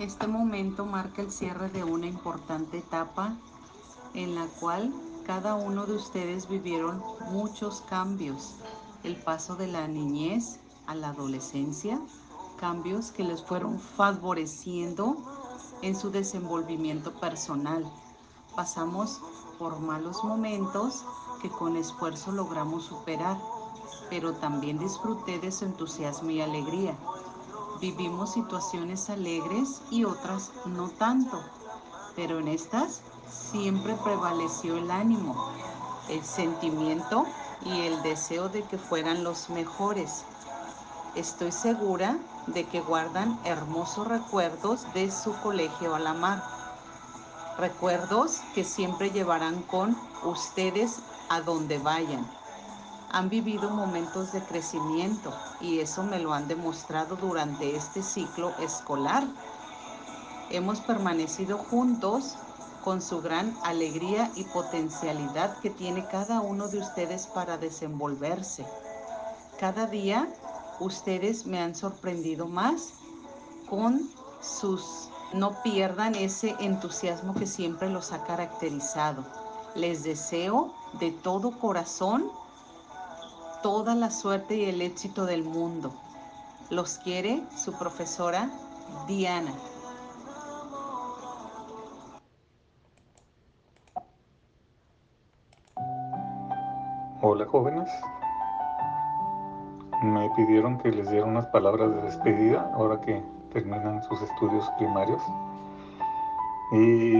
Este momento marca el cierre de una importante etapa en la cual cada uno de ustedes vivieron muchos cambios. El paso de la niñez a la adolescencia, cambios que les fueron favoreciendo en su desenvolvimiento personal. Pasamos por malos momentos que con esfuerzo logramos superar, pero también disfruté de su entusiasmo y alegría. Vivimos situaciones alegres y otras no tanto, pero en estas siempre prevaleció el ánimo, el sentimiento y el deseo de que fueran los mejores. Estoy segura de que guardan hermosos recuerdos de su colegio a la mar. Recuerdos que siempre llevarán con ustedes a donde vayan. Han vivido momentos de crecimiento y eso me lo han demostrado durante este ciclo escolar. Hemos permanecido juntos con su gran alegría y potencialidad que tiene cada uno de ustedes para desenvolverse. Cada día ustedes me han sorprendido más con sus... No pierdan ese entusiasmo que siempre los ha caracterizado. Les deseo de todo corazón toda la suerte y el éxito del mundo. Los quiere su profesora Diana. Hola jóvenes, me pidieron que les diera unas palabras de despedida ahora que terminan sus estudios primarios. Y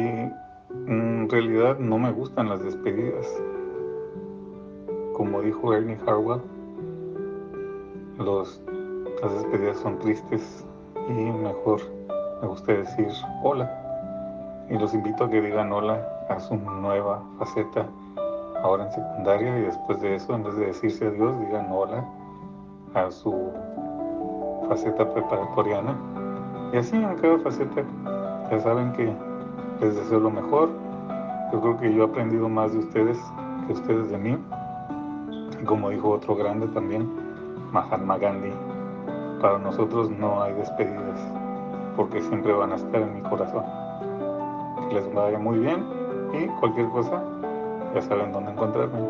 en realidad no me gustan las despedidas. Como dijo Ernie Harwell, los, las despedidas son tristes y mejor me gusta decir hola. Y los invito a que digan hola a su nueva faceta ahora en secundaria y después de eso, en vez de decirse adiós, digan hola a su faceta preparatoriana. Y así en cada faceta, ya saben que les deseo lo mejor. Yo creo que yo he aprendido más de ustedes que ustedes de mí. Y como dijo otro grande también, Mahatma Gandhi, para nosotros no hay despedidas, porque siempre van a estar en mi corazón. Que les vaya muy bien y cualquier cosa, ya saben dónde encontrarme.